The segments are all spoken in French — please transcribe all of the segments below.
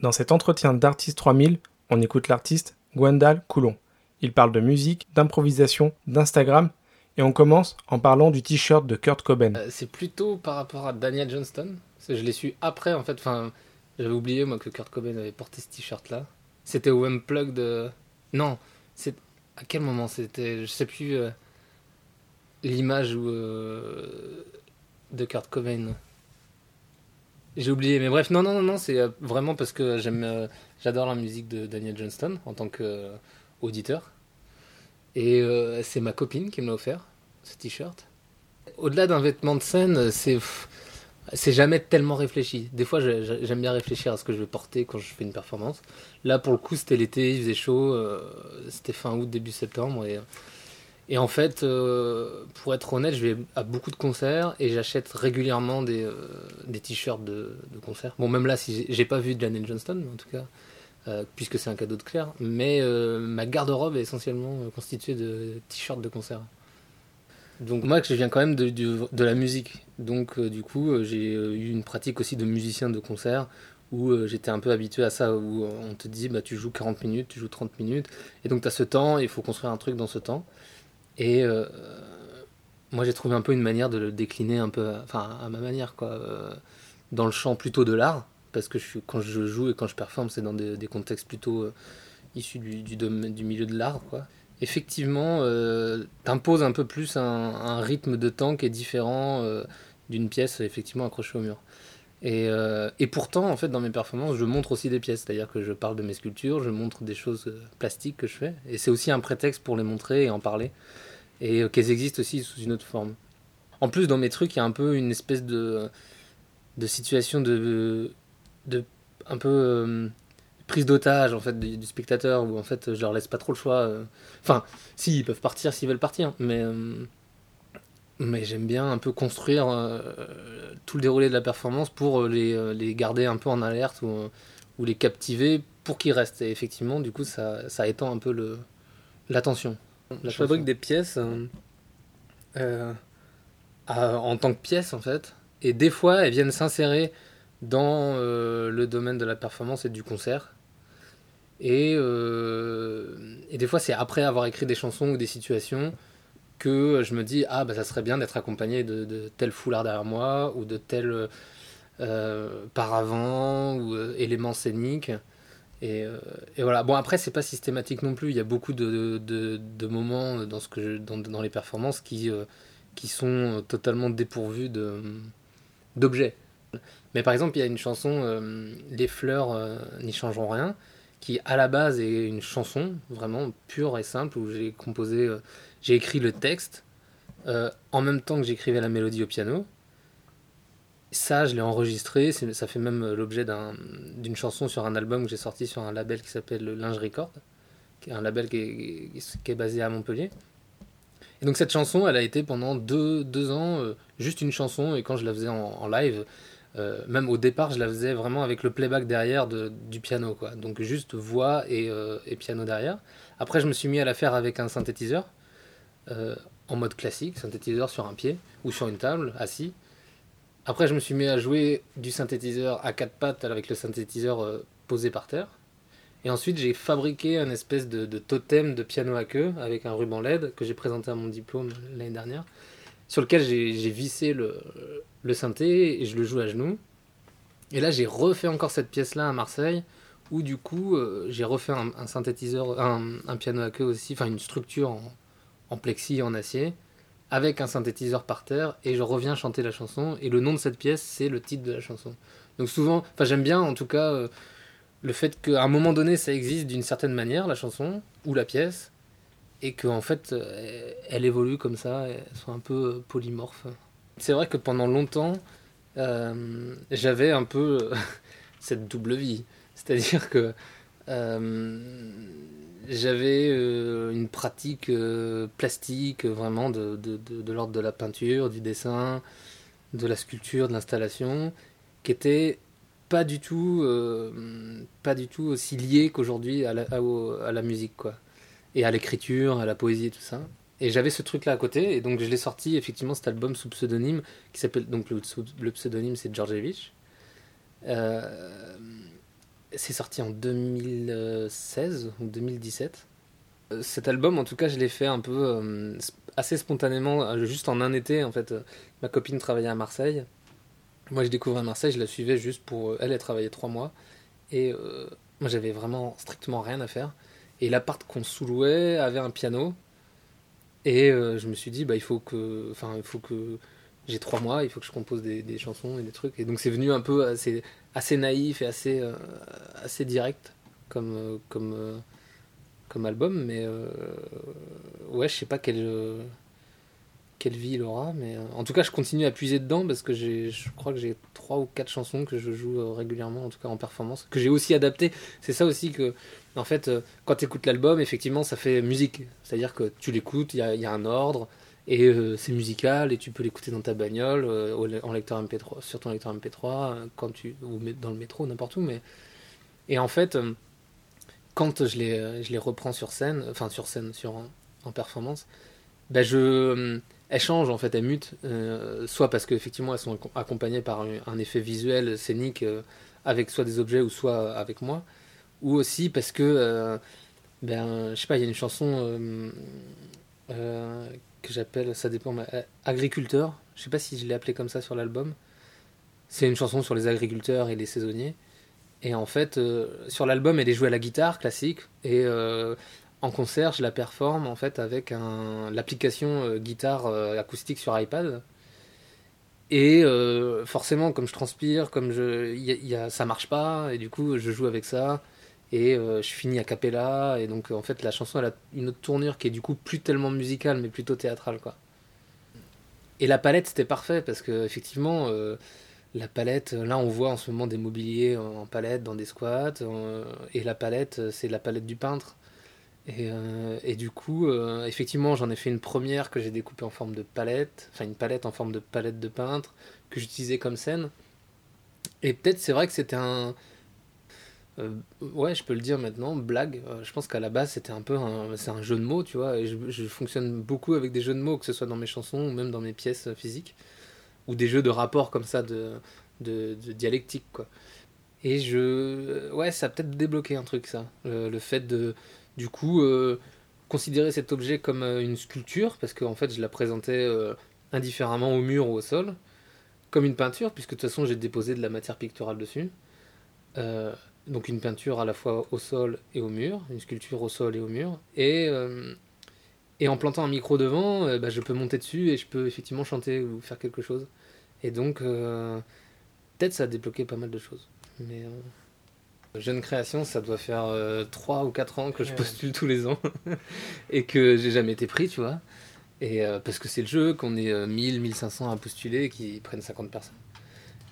Dans cet entretien d'Artiste 3000, on écoute l'artiste Gwendal Coulon. Il parle de musique, d'improvisation, d'Instagram, et on commence en parlant du t-shirt de Kurt Cobain. Euh, c'est plutôt par rapport à Daniel Johnston. Je l'ai su après, en fait. Enfin, j'avais oublié, moi, que Kurt Cobain avait porté ce t-shirt-là. C'était au Unplugged de... Non, c'est... À quel moment c'était Je sais plus... euh, L'image euh, de Kurt Cobain. J'ai oublié, mais bref, non, non, non, c'est euh, vraiment parce que j'aime, euh, j'adore la musique de Daniel Johnston en tant qu'auditeur. Et euh, c'est ma copine qui me l'a offert, ce t-shirt. Au-delà d'un vêtement de scène, c'est, c'est jamais tellement réfléchi. Des fois, j'aime bien réfléchir à ce que je vais porter quand je fais une performance. Là, pour le coup, c'était l'été, il faisait chaud, c'était fin août, début septembre. Et, et en fait, euh, pour être honnête, je vais à beaucoup de concerts et j'achète régulièrement des, euh, t-shirts de, de concerts. Bon, même là, si j'ai- pas vu Daniel Johnston, en tout cas, euh, puisque c'est un cadeau de Claire, mais ma garde-robe est essentiellement constituée de t-shirts de concert. Donc moi, je viens quand même de, la musique. Donc du coup, j'ai eu une pratique aussi de musicien de concert où j'étais un peu habitué à ça, où on te dit, bah, tu joues 40 minutes, tu joues 30 minutes, et donc tu as ce temps, il faut construire un truc dans ce temps. Et euh, moi, j'ai trouvé un peu une manière de le décliner un peu, enfin, à ma manière, quoi, euh, dans le champ plutôt de l'art, parce que je quand je joue et quand je performe, c'est dans des, contextes plutôt euh, issus du, du, milieu de l'art, quoi. Effectivement, t'imposes un peu plus un, un rythme de temps qui est différent d'une pièce effectivement accrochée au mur. Et, euh, et pourtant, en fait, dans mes performances, je montre aussi des pièces, c'est-à-dire que je parle de mes sculptures, je montre des choses euh, plastiques que je fais, et c'est aussi un prétexte pour les montrer et en parler, et euh, qu'elles existent aussi sous une autre forme. En plus, dans mes trucs, il y a un peu une espèce de, de situation de, de un peu prise d'otage en fait du, du spectateur, où en fait je leur laisse pas trop le choix. Enfin, si ils peuvent partir s'ils veulent partir, mais mais j'aime bien un peu construire euh, tout le déroulé de la performance pour euh, les, euh, les garder un peu en alerte ou, ou les captiver pour qu'ils restent. Et effectivement, du coup, ça, ça étend un peu le l'attention. Je fabrique des pièces euh, euh, en tant que pièces en fait, et des fois elles viennent s'insérer dans le domaine de la performance et du concert. Et, et des fois, c'est après avoir écrit des chansons ou des situations que je me dis ah bah ça serait bien d'être accompagné de, de tel foulard derrière moi ou de tel euh, paravent ou euh, élément scénique. Et, euh, et voilà. Bon après c'est pas systématique non plus. Il y a beaucoup de, de, moments dans ce que dans, dans les performances qui euh, qui sont totalement dépourvus de d'objets. Mais par exemple il y a une chanson euh, les fleurs euh, n'y changeront rien qui à la base est une chanson vraiment pure et simple où j'ai composé euh, j'ai écrit le texte euh, en même temps que j'écrivais la mélodie au piano. Ça, je l'ai enregistré. Ça fait même euh, l'objet d'un- d'une chanson sur un album que j'ai sorti sur un label qui s'appelle Linge Record, qui est un label qui est, basé à Montpellier. Et donc cette chanson, elle a été pendant deux, ans euh, juste une chanson. Et quand je la faisais en, live, même au départ, je la faisais vraiment avec le playback derrière de- du piano. Donc juste voix et, et piano derrière. Après, je me suis mis à la faire avec un synthétiseur en mode classique, synthétiseur sur un pied ou sur une table, assis. Après, je me suis mis à jouer du synthétiseur à quatre pattes avec le synthétiseur euh, posé par terre. Et ensuite, j'ai fabriqué un espèce de, totem de piano à queue avec un ruban LED que j'ai présenté à mon diplôme l'année dernière, sur lequel j'ai vissé le, le synthé et je le joue à genoux. Et là, j'ai refait encore cette pièce-là à Marseille, où du coup, euh, j'ai refait un, un synthétiseur, un, un piano à queue aussi, enfin une structure en, en plexi, en acier, avec un synthétiseur par terre, et je reviens chanter la chanson, et le nom de cette pièce, c'est le titre de la chanson. Donc souvent, enfin j'aime bien en tout cas euh, le fait qu'à un moment donné, ça existe d'une certaine manière, la chanson, ou la pièce, et qu'en fait, euh, elle évolue comme ça, elle soit un peu euh, polymorphe. C'est vrai que pendant longtemps, j'avais un peu cette double vie. C'est-à-dire que j'avais euh, une pratique euh, plastique euh, vraiment de, l'ordre de la peinture, du dessin, de la sculpture, de l'installation, qui était pas du tout, euh, pas du tout aussi liée qu'aujourd'hui à la, musique, quoi. Et à l'écriture, à la poésie et tout ça. Et j'avais ce truc-là à côté, et donc je l'ai sorti effectivement cet album sous pseudonyme, qui s'appelle donc le, pseudonyme c'est Djordjevic. Euh, c'est sorti en 2016 ou 2017. Euh, Cet album, en tout cas, je l'ai fait un peu euh, assez spontanément, euh, juste en un été. En fait, ma copine travaillait à Marseille. Moi, je découvrais Marseille, je la suivais juste pour. Elle, elle travaillait trois mois. Et moi, j'avais vraiment strictement rien à faire. Et l'appart qu'on sous-louait avait un piano. Et je me suis dit, bah, il faut que. Enfin, il faut que. J'ai trois mois, il faut que je compose des, des chansons et des trucs. Et donc, c'est venu un peu assez, assez naïf et assez, euh, direct comme, euh, euh, comme album. Mais ouais, je sais pas quelle, vie il aura. Mais en tout cas, je continue à puiser dedans parce que je crois que j'ai trois ou quatre chansons que je joue régulièrement, en tout cas en performance, que j'ai aussi adapté. C'est ça aussi que, en fait, quand tu écoutes l'album, effectivement, ça fait musique. C'est-à-dire que tu l'écoutes, il y a un ordre. Et euh, c'est musical et tu peux l'écouter dans ta bagnole, euh, en lecteur MP3, sur ton lecteur MP3, euh, quand tu, ou dans le métro, n'importe où. Mais... Et en fait, quand je les, je les reprends sur scène, enfin sur scène, sur, en, performance, ben je, elles changent en fait, elles mutent, soit parce qu'effectivement elles sont acco- accompagnées par un, effet visuel, scénique, avec soit des objets ou soit avec moi, ou aussi parce que, ben, je sais pas, il y a une chanson que j'appelle, ça dépend, euh, Agriculteur, je sais pas si je l'ai appelé comme ça sur l'album, c'est une chanson sur les agriculteurs et les saisonniers. Et en fait, euh, sur l'album, elle est jouée à la guitare classique. Et euh, en concert, je la performe en fait avec l'application guitare acoustique sur iPad. Et forcément, comme je transpire, comme je, y y a, ça marche pas, et du coup, je joue avec ça. Et euh, je finis a cappella. Et donc, en fait, la chanson, elle a une autre tournure qui est du coup plus tellement musicale, mais plutôt théâtrale, quoi. Et la palette, c'était parfait parce que effectivement. euh, la palette, là on voit en ce moment des mobiliers en palette dans des squats, euh, et la palette euh, c'est la palette du peintre. Et, euh, et du coup, euh, effectivement, j'en ai fait une première que j'ai découpée en forme de palette, enfin une palette en forme de palette de peintre, que j'utilisais comme scène. Et peut-être c'est vrai que c'était un... euh, ouais, je peux le dire maintenant, blague. Euh, je pense qu'à la base c'était un peu un, c'est un jeu de mots, tu vois, et je, fonctionne beaucoup avec des jeux de mots, que ce soit dans mes chansons ou même dans mes pièces euh, physiques ou des jeux de rapport comme ça de, de, dialectique quoi et je ouais ça a peut-être débloqué un truc ça le, fait de du coup considérer cet objet comme une sculpture parce qu'en fait je la présentais indifféremment au mur ou au sol comme une peinture puisque de toute façon j'ai déposé de la matière picturale dessus donc une peinture à la fois au sol et au mur une sculpture au sol et au mur et euh, et en plantant un micro devant, euh, bah, je peux monter dessus et je peux effectivement chanter ou faire quelque chose. Et donc, euh, peut-être ça a débloqué pas mal de choses. Mais jeune création, ça doit faire euh, 3 ou 4 ans que je postule tous les ans et que j'ai jamais été pris, tu vois. Et parce que c'est le jeu, qu'on est euh, 1000, 1500 à postuler et qu'ils prennent 50 personnes.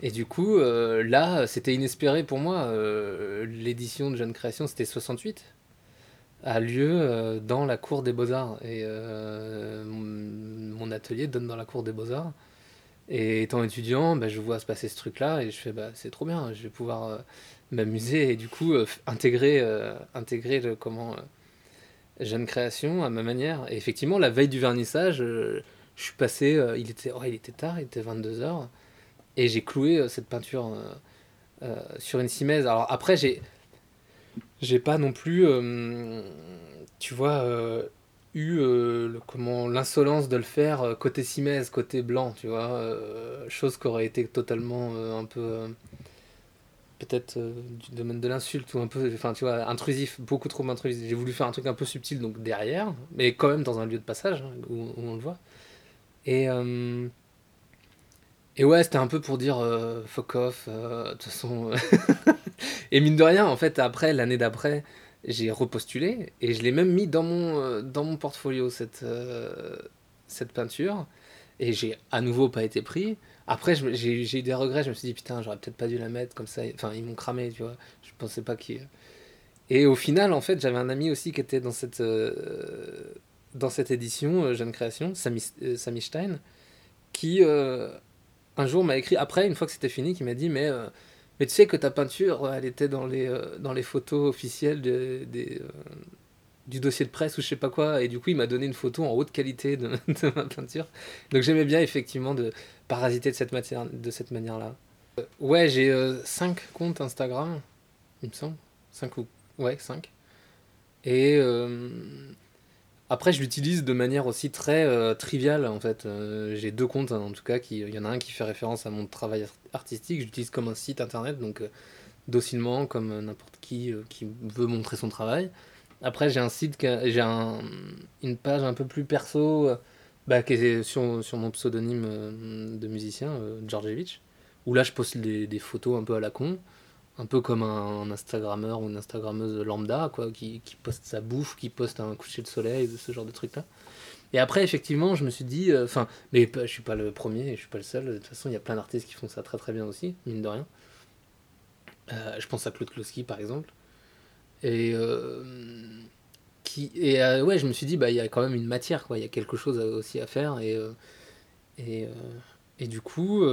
Et du coup, euh, là, c'était inespéré pour moi. Euh, L'édition de Jeune Création, c'était 68 a lieu euh, dans la cour des beaux-arts. Et mon, atelier donne dans la cour des beaux-arts. Et étant étudiant, bah, je vois se passer ce truc-là et je fais bah, c'est trop bien, je vais pouvoir m'amuser et du coup intégrer, intégrer comment, jeune création à ma manière. Et effectivement, la veille du vernissage, je suis passé, il, était, oh, il était tard, il était 22h, et j'ai cloué euh, cette peinture euh, euh, sur une simèse. Alors après, j'ai j'ai pas non plus, tu vois, eu comment l'insolence de le faire côté simèse, côté blanc, tu vois, chose qui aurait été totalement un peu peut-être du domaine de l'insulte ou un peu, enfin tu vois, intrusif, beaucoup trop intrusif. J'ai voulu faire un truc un peu subtil donc derrière, mais quand même dans un lieu de passage hein, où, où on le voit. Et et ouais, c'était un peu pour dire euh, fuck off. euh, De toute façon. euh, et mine de rien, en fait, après, l'année d'après, j'ai repostulé et je l'ai même mis dans mon, euh, dans mon portfolio, cette, cette peinture. Et j'ai à nouveau pas été pris. Après, j'ai eu des regrets. Je me suis dit, putain, j'aurais peut-être pas dû la mettre comme ça. Enfin, ils m'ont cramé, tu vois. Je pensais pas qu'ils. Et au final, en fait, j'avais un ami aussi qui était dans cette, dans cette édition, Jeune Création, Samy, euh, Stein, qui un jour m'a écrit, après, une fois que c'était fini, qui m'a dit, mais, euh, mais tu sais que ta peinture, elle était dans les, euh, dans les photos officielles euh, du dossier de presse ou je sais pas quoi, et du coup, il m'a donné une photo en haute qualité de, ma peinture. Donc j'aimais bien, effectivement, de parasiter de cette, matière, de cette manière-là. Euh, Ouais, j'ai 5 comptes Instagram, il me semble. 5 ou. Ouais, 5. Et. Après, je l'utilise de manière aussi très euh, triviale en fait. Euh, J'ai deux comptes hein, en tout cas. Il y en a un qui fait référence à mon travail art- artistique. Je l'utilise comme un site internet, donc euh, docilement comme n'importe qui qui veut montrer son travail. Après, j'ai un site, j'ai un, une page un peu plus perso, bah, qui est sur, mon pseudonyme de musicien, Djordjevic, où là je poste des photos un peu à la con, un peu comme un, Instagrammeur ou une Instagrammeuse lambda, quoi, qui, qui poste sa bouffe, qui poste un coucher de soleil, ce genre de trucs-là. Et après, effectivement, je me suis dit, euh, enfin, mais je suis pas le premier, je suis pas le seul. De toute façon, il y a plein d'artistes qui font ça très très bien aussi, mine de rien. Euh, je pense à Claude Kloski, par exemple. Et, euh, qui, et ouais, je me suis dit, bah, il y a quand même une matière, quoi. Il y a quelque chose aussi à faire. Et, et, et du coup,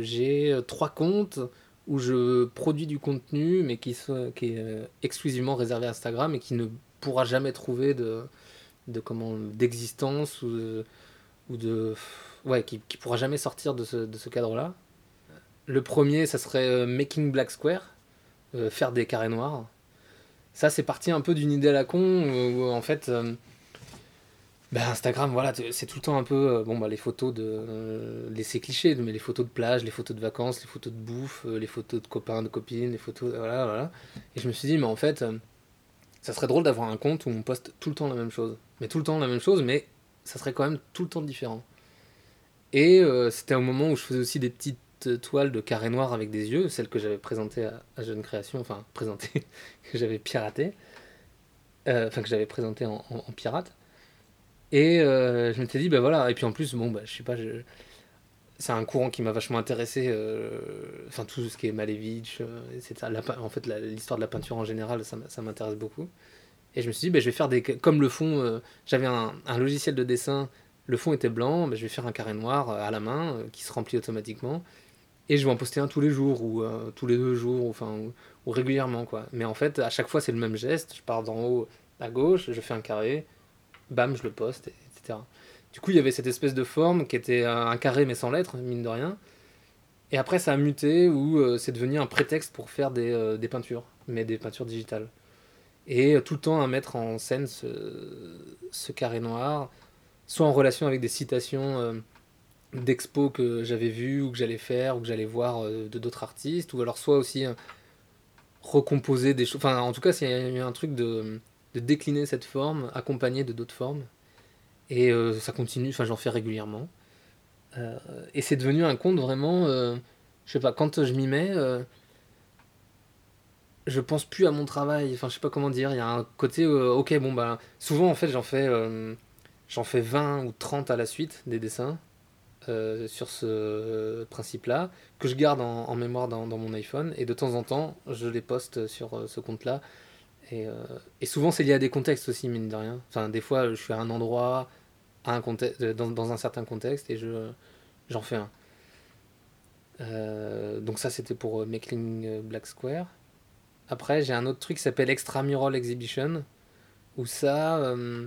j'ai trois comptes où je produis du contenu, mais qui, soit, qui est euh, exclusivement réservé à Instagram et qui ne pourra jamais trouver de, de comment d'existence ou de, ou de ouais qui, qui pourra jamais sortir de ce, de ce cadre-là. Le premier, ça serait euh, Making Black Square, euh, faire des carrés noirs. Ça, c'est parti un peu d'une idée à la con où, en fait, bah, Instagram, voilà, c'est tout le temps un peu euh, bon bah les photos de euh, les c'est cliché, mais les photos de plage, les photos de vacances, les photos de bouffe, euh, les photos de copains, de copines, les photos, voilà, voilà. Et je me suis dit, mais en fait, ça serait drôle d'avoir un compte où on poste tout le temps la même chose. Mais tout le temps la même chose, mais ça serait quand même tout le temps différent. Et c'était au moment où je faisais aussi des petites toiles de carré noir avec des yeux, celles que j'avais présentées à, Jeune Création, enfin présentées, que j'avais piratées, enfin que j'avais présentées en, en- en pirate. Et euh, je m'étais dit, bah voilà, et puis en plus, bon, bah je sais pas, c'est un courant qui m'a vachement intéressé, euh, enfin tout ce qui est Malevich, euh, etc. En fait, l'histoire de la peinture en général, ça, m'intéresse beaucoup. Et je me suis dit, bah, je vais faire des. Comme le fond, euh, j'avais un, logiciel de dessin, le fond était blanc, bah, je vais faire un carré noir euh, à la main qui se remplit automatiquement. Et je vais en poster un tous les jours, ou tous les deux jours, ou, ou régulièrement, quoi. Mais en fait, à chaque fois, c'est le même geste. Je pars d'en haut à gauche, je fais un carré, bam, je le poste, et- etc. Du coup, il y avait cette espèce de forme qui était un carré mais sans lettres, mine de rien. Et après, ça a muté où euh, c'est devenu un prétexte pour faire des, euh, peintures, mais des peintures digitales. Et euh, tout le temps à mettre en scène ce, carré noir, soit en relation avec des citations d'expos que j'avais vues ou que j'allais faire ou que j'allais voir de d'autres artistes, ou alors soit aussi recomposer des choses. Enfin, en tout cas, c'est un truc de, de décliner cette forme accompagnée de d'autres formes. Et euh, ça continue, enfin, j'en fais régulièrement. Euh, et c'est devenu un compte vraiment, euh, je sais pas, quand je m'y mets, euh, je pense plus à mon travail. Enfin, je sais pas comment dire. Il y a un côté, ok, bon, bah, souvent en fait, j'en fais, j'en fais 20 ou 30 à la suite des dessins sur ce principe-là, que je garde en, mémoire dans, mon iPhone. Et de temps en temps, je les poste sur ce compte-là. Et, euh, et souvent, c'est lié à des contextes aussi, mine de rien. Enfin, des fois, je suis à un endroit, contexte, dans, un certain contexte, et je, j'en fais un. Euh, donc ça, c'était pour euh, Making Black Square. Après, j'ai un autre truc qui s'appelle Extramural Exhibition, où ça, euh,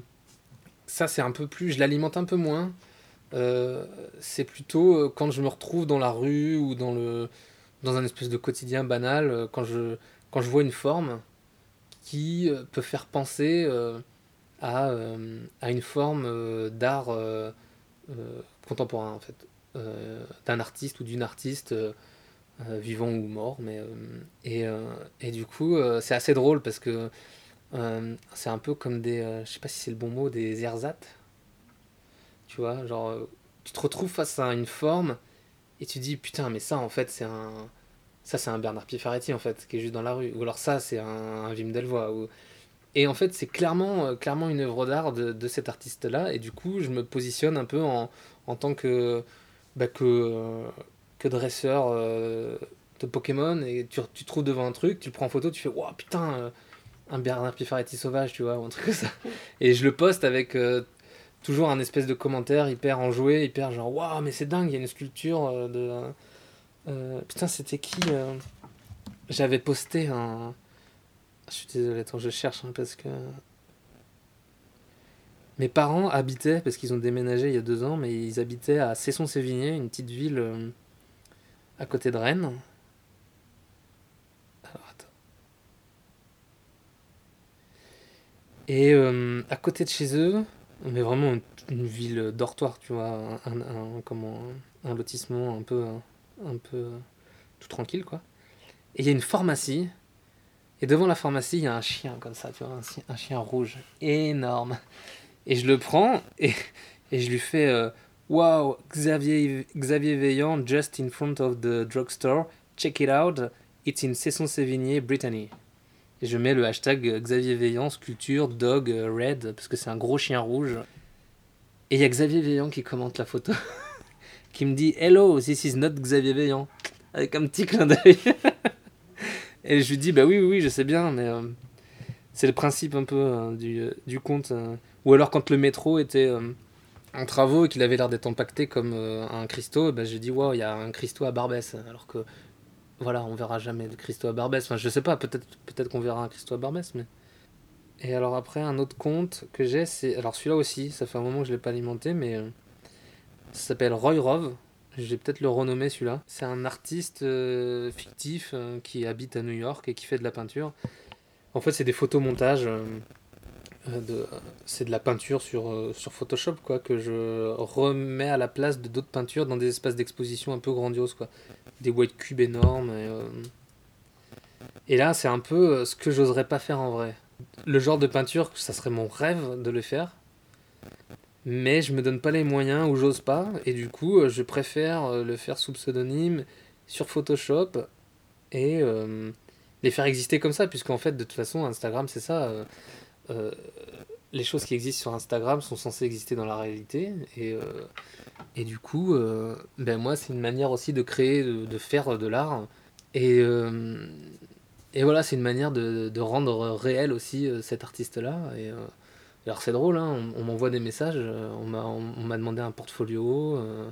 ça c'est un peu plus, je l'alimente un peu moins. Euh, c'est plutôt euh, quand je me retrouve dans la rue ou dans le dans un espèce de quotidien banal, euh, quand je quand je vois une forme qui euh, peut faire penser euh, à, euh, à une forme d'art contemporain en fait, d'un artiste ou d'une artiste vivant ou mort, mais et, et du coup c'est assez drôle parce que c'est un peu comme des, euh, je sais pas si c'est le bon mot, des ersatz, tu vois, genre tu te retrouves face à une forme et tu dis putain mais ça en fait c'est un ça c'est un Bernard Piffaretti en fait qui est juste dans la rue. Ou alors ça c'est un, un Wim Delvoye ou... et en fait c'est clairement euh, clairement une œuvre d'art de, de cet artiste là et du coup je me positionne un peu en, en tant que bah, que euh, que dresseur euh, de Pokémon. Et tu, tu te trouves devant un truc tu le prends en photo tu fais waouh putain un Bernard Piffaretti sauvage tu vois ou un truc comme ça. Et je le poste avec toujours un espèce de commentaire hyper enjoué hyper genre waouh mais c'est dingue il y a une sculpture de euh, putain, c'était qui. Euh J'avais posté un. Je suis désolé, attends, je cherche hein, parce que. Mes parents habitaient, parce qu'ils ont déménagé il y a deux ans, mais ils habitaient à Cesson-Sévigné, une petite ville euh, à côté de Rennes. Alors attends. Et à côté de chez eux, mais vraiment une, ville dortoir, tu vois, un, comment, un lotissement un peu. Hein un peu tout tranquille, quoi. Et il y a une pharmacie. Et devant la pharmacie, il y a un chien comme ça, tu vois, un, chi- un chien rouge, énorme. Et je le prends et, et je lui fais euh, Wow, Xavier, Xavier Veillant, just in front of the drugstore, check it out, it's in Cesson-Sévigné, Brittany. Et je mets le hashtag euh, Xavier Veillant, sculpture, dog, euh, red, parce que c'est un gros chien rouge. Et il y a Xavier Veillant qui commente la photo, qui me dit Hello, this is not Xavier Veillant, avec un petit clin d'œil. Et je lui dis Bah oui, oui, je sais bien, mais euh, c'est le principe un peu euh, du, euh, conte. euh. Ou alors quand le métro était en travaux et qu'il avait l'air d'être impacté comme un Christo, bah, j'ai dit Waouh, il y a un Christo à Barbès. Alors que voilà, on verra jamais de Christo à Barbès. Enfin, je sais pas, peut-être peut-être qu'on verra un Christo à Barbès, mais. Et alors après, un autre conte que j'ai, c'est. Alors celui-là aussi, ça fait un moment que je l'ai pas alimenté, mais. Ça s'appelle Roy Rove. Je vais peut-être le renommer celui-là. C'est un artiste euh, fictif euh, qui habite à New York et qui fait de la peinture. En fait, c'est des photomontages. euh, de, c'est de la peinture sur, Photoshop quoi, que je remets à la place de d'autres peintures dans des espaces d'exposition un peu grandioses. Quoi. Des white cubes énormes. Et, et là, c'est un peu ce que j'oserais pas faire en vrai. Le genre de peinture, ça serait mon rêve de le faire. Mais je me donne pas les moyens ou j'ose pas. Et du coup, euh, je préfère euh, le faire sous pseudonyme sur Photoshop et euh, les faire exister comme ça. Puisqu'en fait, de toute façon, Instagram, c'est ça. les choses qui existent sur Instagram sont censées exister dans la réalité. Et, et du coup, ben moi, c'est une manière aussi de créer, de, faire de l'art. Et, et voilà, c'est une manière de, de rendre réel aussi cet artiste-là. Alors c'est drôle, hein, on, m'envoie des messages, euh, on m'a demandé un portfolio. euh,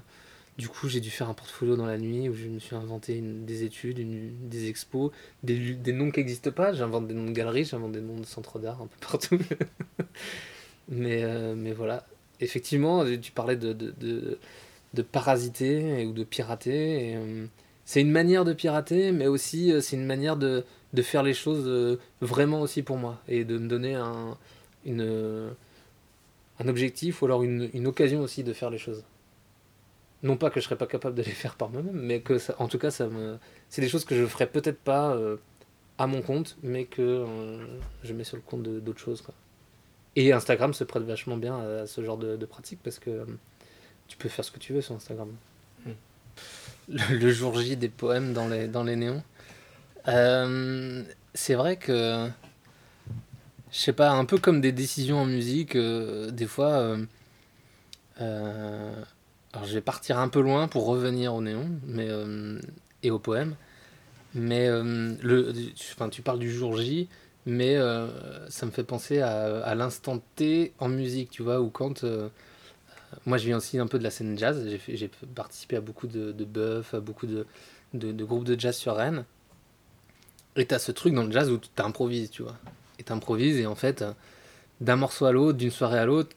du coup, j'ai dû faire un portfolio dans la nuit où je me suis inventé des études, des expos, des, noms qui n'existent pas. J'invente des noms de galeries, j'invente des noms de centres d'art un peu partout. mais, euh, mais voilà. Effectivement, tu parlais de, parasiter ou de pirater. c'est une manière de pirater, mais aussi c'est une manière de, faire les choses vraiment aussi pour moi et de me donner un, une, euh, un objectif ou alors une, une occasion aussi de faire les choses. Non pas que je serais pas capable de les faire par moi-même, mais que en tout cas, ça me, c'est des choses que je ferais peut-être pas euh, à mon compte, mais que euh, je mets sur le compte d'autres choses. Quoi. Et Instagram se prête vachement bien à ce genre de, de pratique parce que tu peux faire ce que tu veux sur Instagram. Le, le jour J des poèmes dans les, dans les néons. C'est vrai que, je sais pas, un peu comme des décisions en musique, euh, des fois, euh, euh, alors je vais partir un peu loin pour revenir au néon mais, et au poème. Mais le, tu, tu parles du jour J, mais ça me fait penser à, l'instant T en musique, tu vois, ou quand. moi, je viens aussi un peu de la scène jazz. J'ai participé à beaucoup de, de buffs, à beaucoup de, de, de groupes de jazz sur Rennes. Et t'as ce truc dans le jazz où t'improvises, tu vois. T'improvises, et en fait, d'un morceau à l'autre, d'une soirée à l'autre,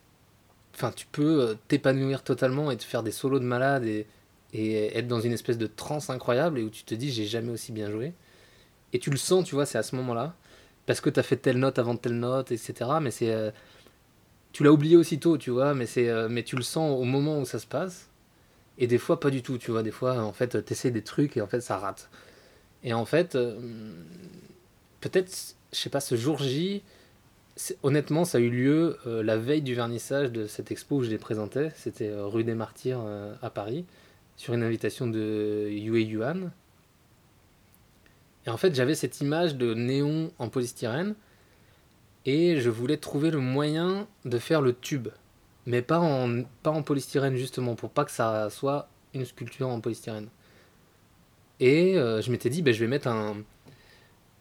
enfin, tu peux euh, t'épanouir totalement et te faire des solos de malade et, être dans une espèce de transe incroyable et où tu te dis, j'ai jamais aussi bien joué. Et tu le sens, tu vois, c'est à ce moment-là. Parce que t'as fait telle note avant telle note, etc. Mais c'est. euh, tu l'as oublié aussitôt, tu vois, mais, c'est, euh, mais tu le sens au moment où ça se passe. Et des fois, pas du tout, tu vois. Des fois, en fait, t'essaies des trucs et en fait, ça rate. Et en fait, peut-être, je sais pas, ce jour J, honnêtement, ça a eu lieu euh, la veille du vernissage de cette expo où je les présentais. C'était euh, rue des Martyrs euh, à Paris, sur une invitation de Yue Yuan. Et en fait, j'avais cette image de néon en polystyrène et je voulais trouver le moyen de faire le tube, mais pas en, pas en polystyrène justement, pour pas que ça soit une sculpture en polystyrène. Et je m'étais dit, ben, je vais mettre un,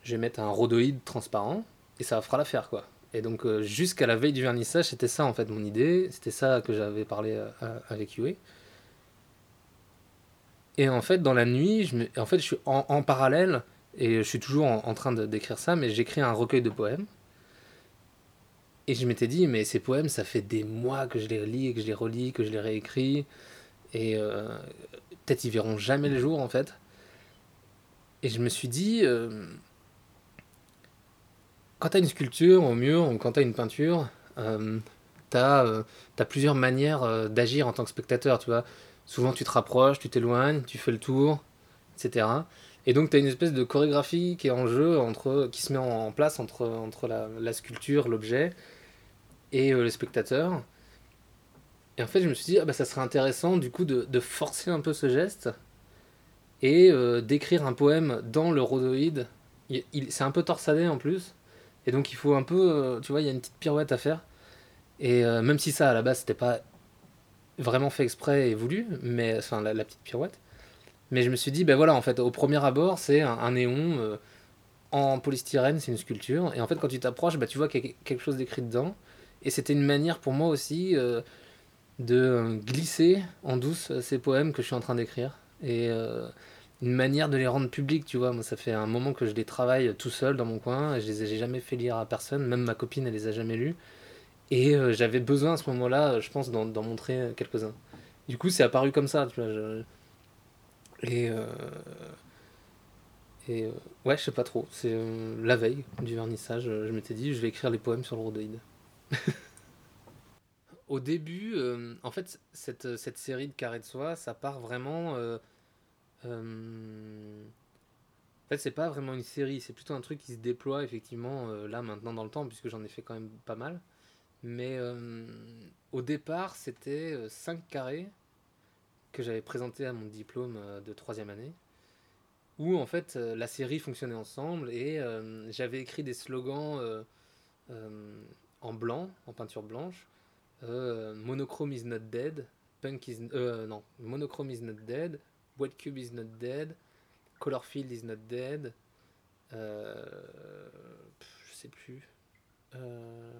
je vais mettre un rhodoïde transparent et ça fera l'affaire quoi. Et donc euh, jusqu'à la veille du vernissage, c'était ça en fait mon idée, c'était ça que j'avais parlé euh, à- avec Yue. Et en fait, dans la nuit, je me- en fait, je suis en, en parallèle et je suis toujours en, en train d'écrire ça, mais j'écris un recueil de poèmes. Et je m'étais dit, mais ces poèmes, ça fait des mois que je les lis, que je les relis, que je les réécris. Et euh, peut-être ils verront jamais le jour, en fait. Et je me suis dit, euh, quand tu as une sculpture au mur ou quand tu as une peinture, euh, tu as, plusieurs manières euh, d'agir en tant que spectateur. Tu vois. Souvent, tu te rapproches, tu t'éloignes, tu fais le tour, etc. Et donc, tu as une espèce de chorégraphie qui est en jeu, qui se met en, place entre, la, sculpture, l'objet et le spectateur. Et en fait, je me suis dit, ah bah, ça serait intéressant du coup de, forcer un peu ce geste et euh, d'écrire un poème dans le rhodoïde. C'est un peu torsadé en plus. Et donc il faut un peu, euh, tu vois, il y a une petite pirouette à faire. Et euh, même si ça, à la base, c'était pas vraiment fait exprès et voulu, mais enfin la, petite pirouette. Mais je me suis dit, ben voilà, en fait, au premier abord, c'est un, néon en polystyrène, c'est une sculpture. Et en fait, quand tu t'approches, bah, tu vois qu'il y a quelque chose d'écrit dedans. Et c'était une manière pour moi aussi de glisser en douce ces poèmes que je suis en train d'écrire. Et une manière de les rendre publics, tu vois. Moi, ça fait un moment que je les travaille tout seul dans mon coin. Et je les ai jamais fait lire à personne. Même ma copine, elle les a jamais lus. Et euh, j'avais besoin à ce moment-là, je pense, d'en, montrer quelques-uns. Du coup, c'est apparu comme ça. Et. Euh, et euh, ouais, je sais pas trop. C'est la veille du vernissage, je m'étais dit, je vais écrire les poèmes sur le rhodoïde. Au début, en fait, cette, cette série de carrés de soie, ça part vraiment euh, en fait, c'est pas vraiment une série, c'est plutôt un truc qui se déploie effectivement euh, là maintenant dans le temps, puisque j'en ai fait quand même pas mal. Mais euh, au départ, c'était 5 carrés que j'avais présenté à mon diplôme de troisième année, où en fait la série fonctionnait ensemble et j'avais écrit des slogans en blanc, en peinture blanche. monochrome is not dead, punk is non, monochrome is not dead, White Cube is not dead. Colorfield is not dead. Euh, je sais plus. Euh,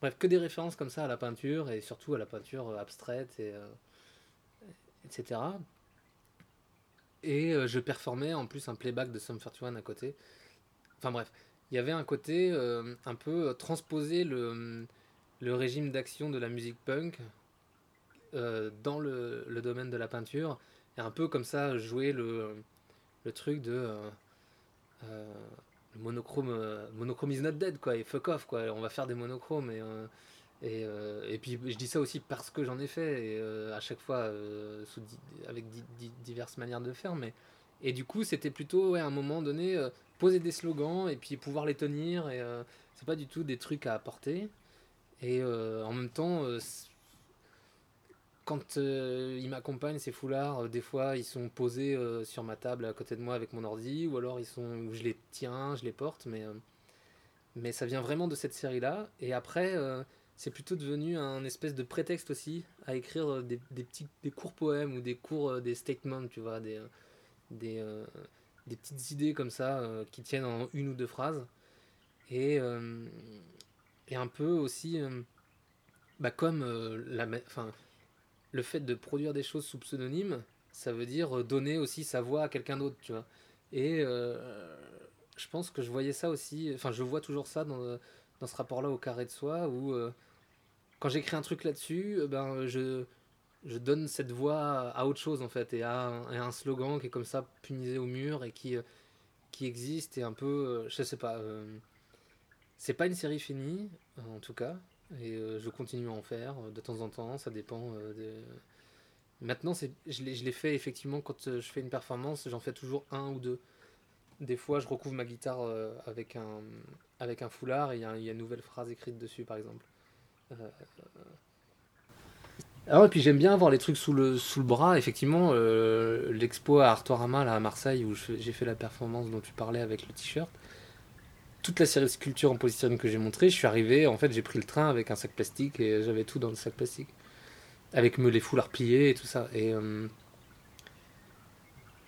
bref, que des références comme ça à la peinture et surtout à la peinture abstraite et euh, etc. Et je performais en plus un playback de Sum 41 à côté. Enfin bref, il y avait un côté un peu transposer le, le régime d'action de la musique punk dans le, domaine de la peinture et un peu comme ça jouer le, le truc de euh, euh, monochrome euh, monochrome is not dead quoi et fuck off quoi. On va faire des monochromes et et, et puis je dis ça aussi parce que j'en ai fait et à chaque fois sous avec diverses manières de faire mais et du coup c'était plutôt à un moment donné poser des slogans et puis pouvoir les tenir et c'est pas du tout des trucs à apporter. Et en même temps quand euh, il m'accompagne, ces foulards, euh, des fois ils sont posés euh, sur ma table à côté de moi avec mon ordi, ou alors ils sont, je les tiens, je les porte, mais, mais ça vient vraiment de cette série-là. Et après, c'est plutôt devenu un espèce de prétexte aussi à écrire des, des petits, des courts poèmes ou des courts, des statements, tu vois, des, des, des petites idées comme ça qui tiennent en une ou deux phrases. Et, et un peu aussi, bah, comme la, le fait de produire des choses sous pseudonyme, ça veut dire donner aussi sa voix à quelqu'un d'autre, tu vois. Et euh, je pense que je voyais ça aussi, enfin je vois toujours ça dans, dans ce rapport-là au carré de soi, où euh, quand j'écris un truc là-dessus, euh, ben je, je donne cette voix à autre chose en fait, et à, un slogan qui est comme ça punisé au mur et qui, qui existe et un peu, je sais pas, c'est pas une série finie, en tout cas, et euh, je continue à en faire euh, de temps en temps, ça dépend. Euh, de... Maintenant, je l'ai fait effectivement quand je fais une performance, j'en fais toujours un ou deux. Des fois, je recouvre ma guitare avec, un, avec un foulard et il y, a une nouvelle phrase écrite dessus, par exemple. Alors, et puis j'aime bien avoir les trucs sous le, sous le bras. Effectivement, l'expo à Artorama là, à Marseille où j'ai fait la performance dont tu parlais avec le t-shirt, toute la série de sculptures en polystyrène que j'ai montré, je suis arrivé, en fait, j'ai pris le train avec un sac plastique et j'avais tout dans le sac plastique. Avec me les foulards pliés et tout ça. Et, euh,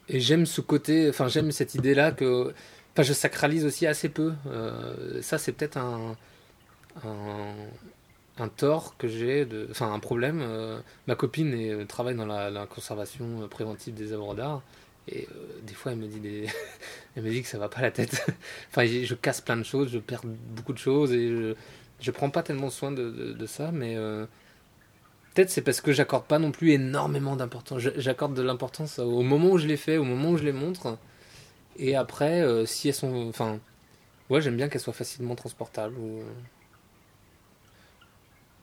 j'aime ce côté, enfin, j'aime cette idée-là que. Enfin, je sacralise aussi assez peu. Euh, ça, c'est peut-être un, tort que j'ai, enfin, un problème. Euh, ma copine travaille dans la conservation préventive des œuvres d'art. Et euh, des fois, elle me dit elle me dit que ça va pas la tête. enfin, je casse plein de choses, je perds beaucoup de choses et je, je prends pas tellement soin de, de, ça, mais euh, peut-être c'est parce que j'accorde pas non plus énormément d'importance. J'accorde de l'importance au moment où je les fais, au moment où je les montre. Et après, euh, si elles sont, enfin, Ouais, j'aime bien qu'elle soit facilement transportable. ou-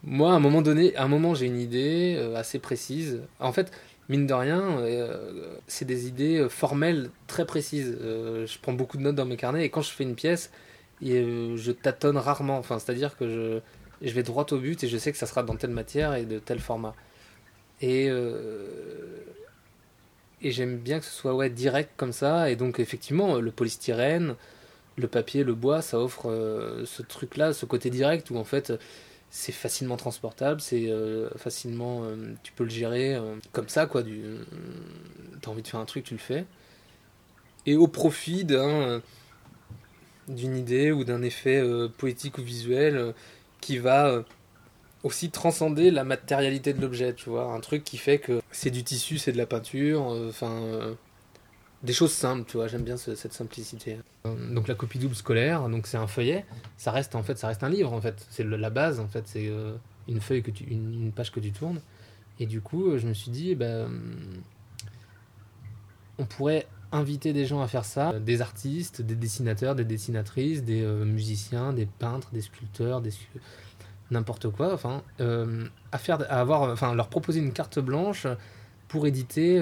Moi, à un moment donné, à un moment, j'ai une idée assez précise. En fait, mine de rien, euh, c'est des idées euh, formelles très précises. Euh, je prends beaucoup de notes dans mes carnets et quand je fais une pièce, et, je tâtonne rarement. Enfin, c'est-à-dire que je, vais droit au but et je sais que ça sera dans telle matière et de tel format. Et, et j'aime bien que ce soit ouais, direct comme ça. Et donc, effectivement, le polystyrène, le papier, le bois, ça offre ce truc-là, ce côté direct où en fait c'est facilement transportable, c'est euh, facilement, euh, tu peux le gérer euh, comme ça quoi. Du, t'as envie de faire un truc, tu le fais. Et au profit d'un, d'une idée ou d'un effet poétique ou visuel qui va aussi transcender la matérialité de l'objet, tu vois, un truc qui fait que c'est du tissu, c'est de la peinture, enfin des choses simples, tu vois, j'aime bien ce- cette simplicité. Euh, Donc la copie double scolaire, donc c'est un feuillet, ça reste en fait, ça reste un livre en fait, c'est la base en fait, c'est euh, une feuille que tu, une, page que tu tournes. Et du coup, euh, je me suis dit, hum, on pourrait inviter des gens à faire ça, des artistes, des dessinateurs, des dessinatrices, des musiciens, des peintres, des sculpteurs, des n'importe quoi, enfin, à faire, à avoir, enfin, leur proposer une carte blanche pour éditer,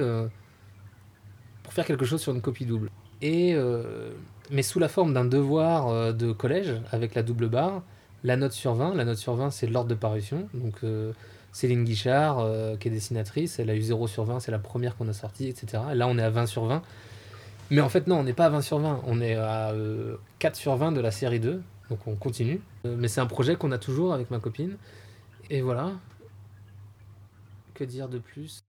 pour faire quelque chose sur une copie double. Et euh, mais sous la forme d'un devoir euh, de collège avec la double barre, la note sur 20. La note sur 20, c'est l'ordre de parution. Donc euh, Céline Guichard, qui est dessinatrice, elle a eu 0 sur 20, c'est la première qu'on a sortie, etc. Et là, on est à 20 sur 20. Mais en fait, non, on n'est pas à 20 sur 20. On est à euh, 4 sur 20 de la série 2. Donc on continue. Mais c'est un projet qu'on a toujours avec ma copine. Et voilà. Que dire de plus?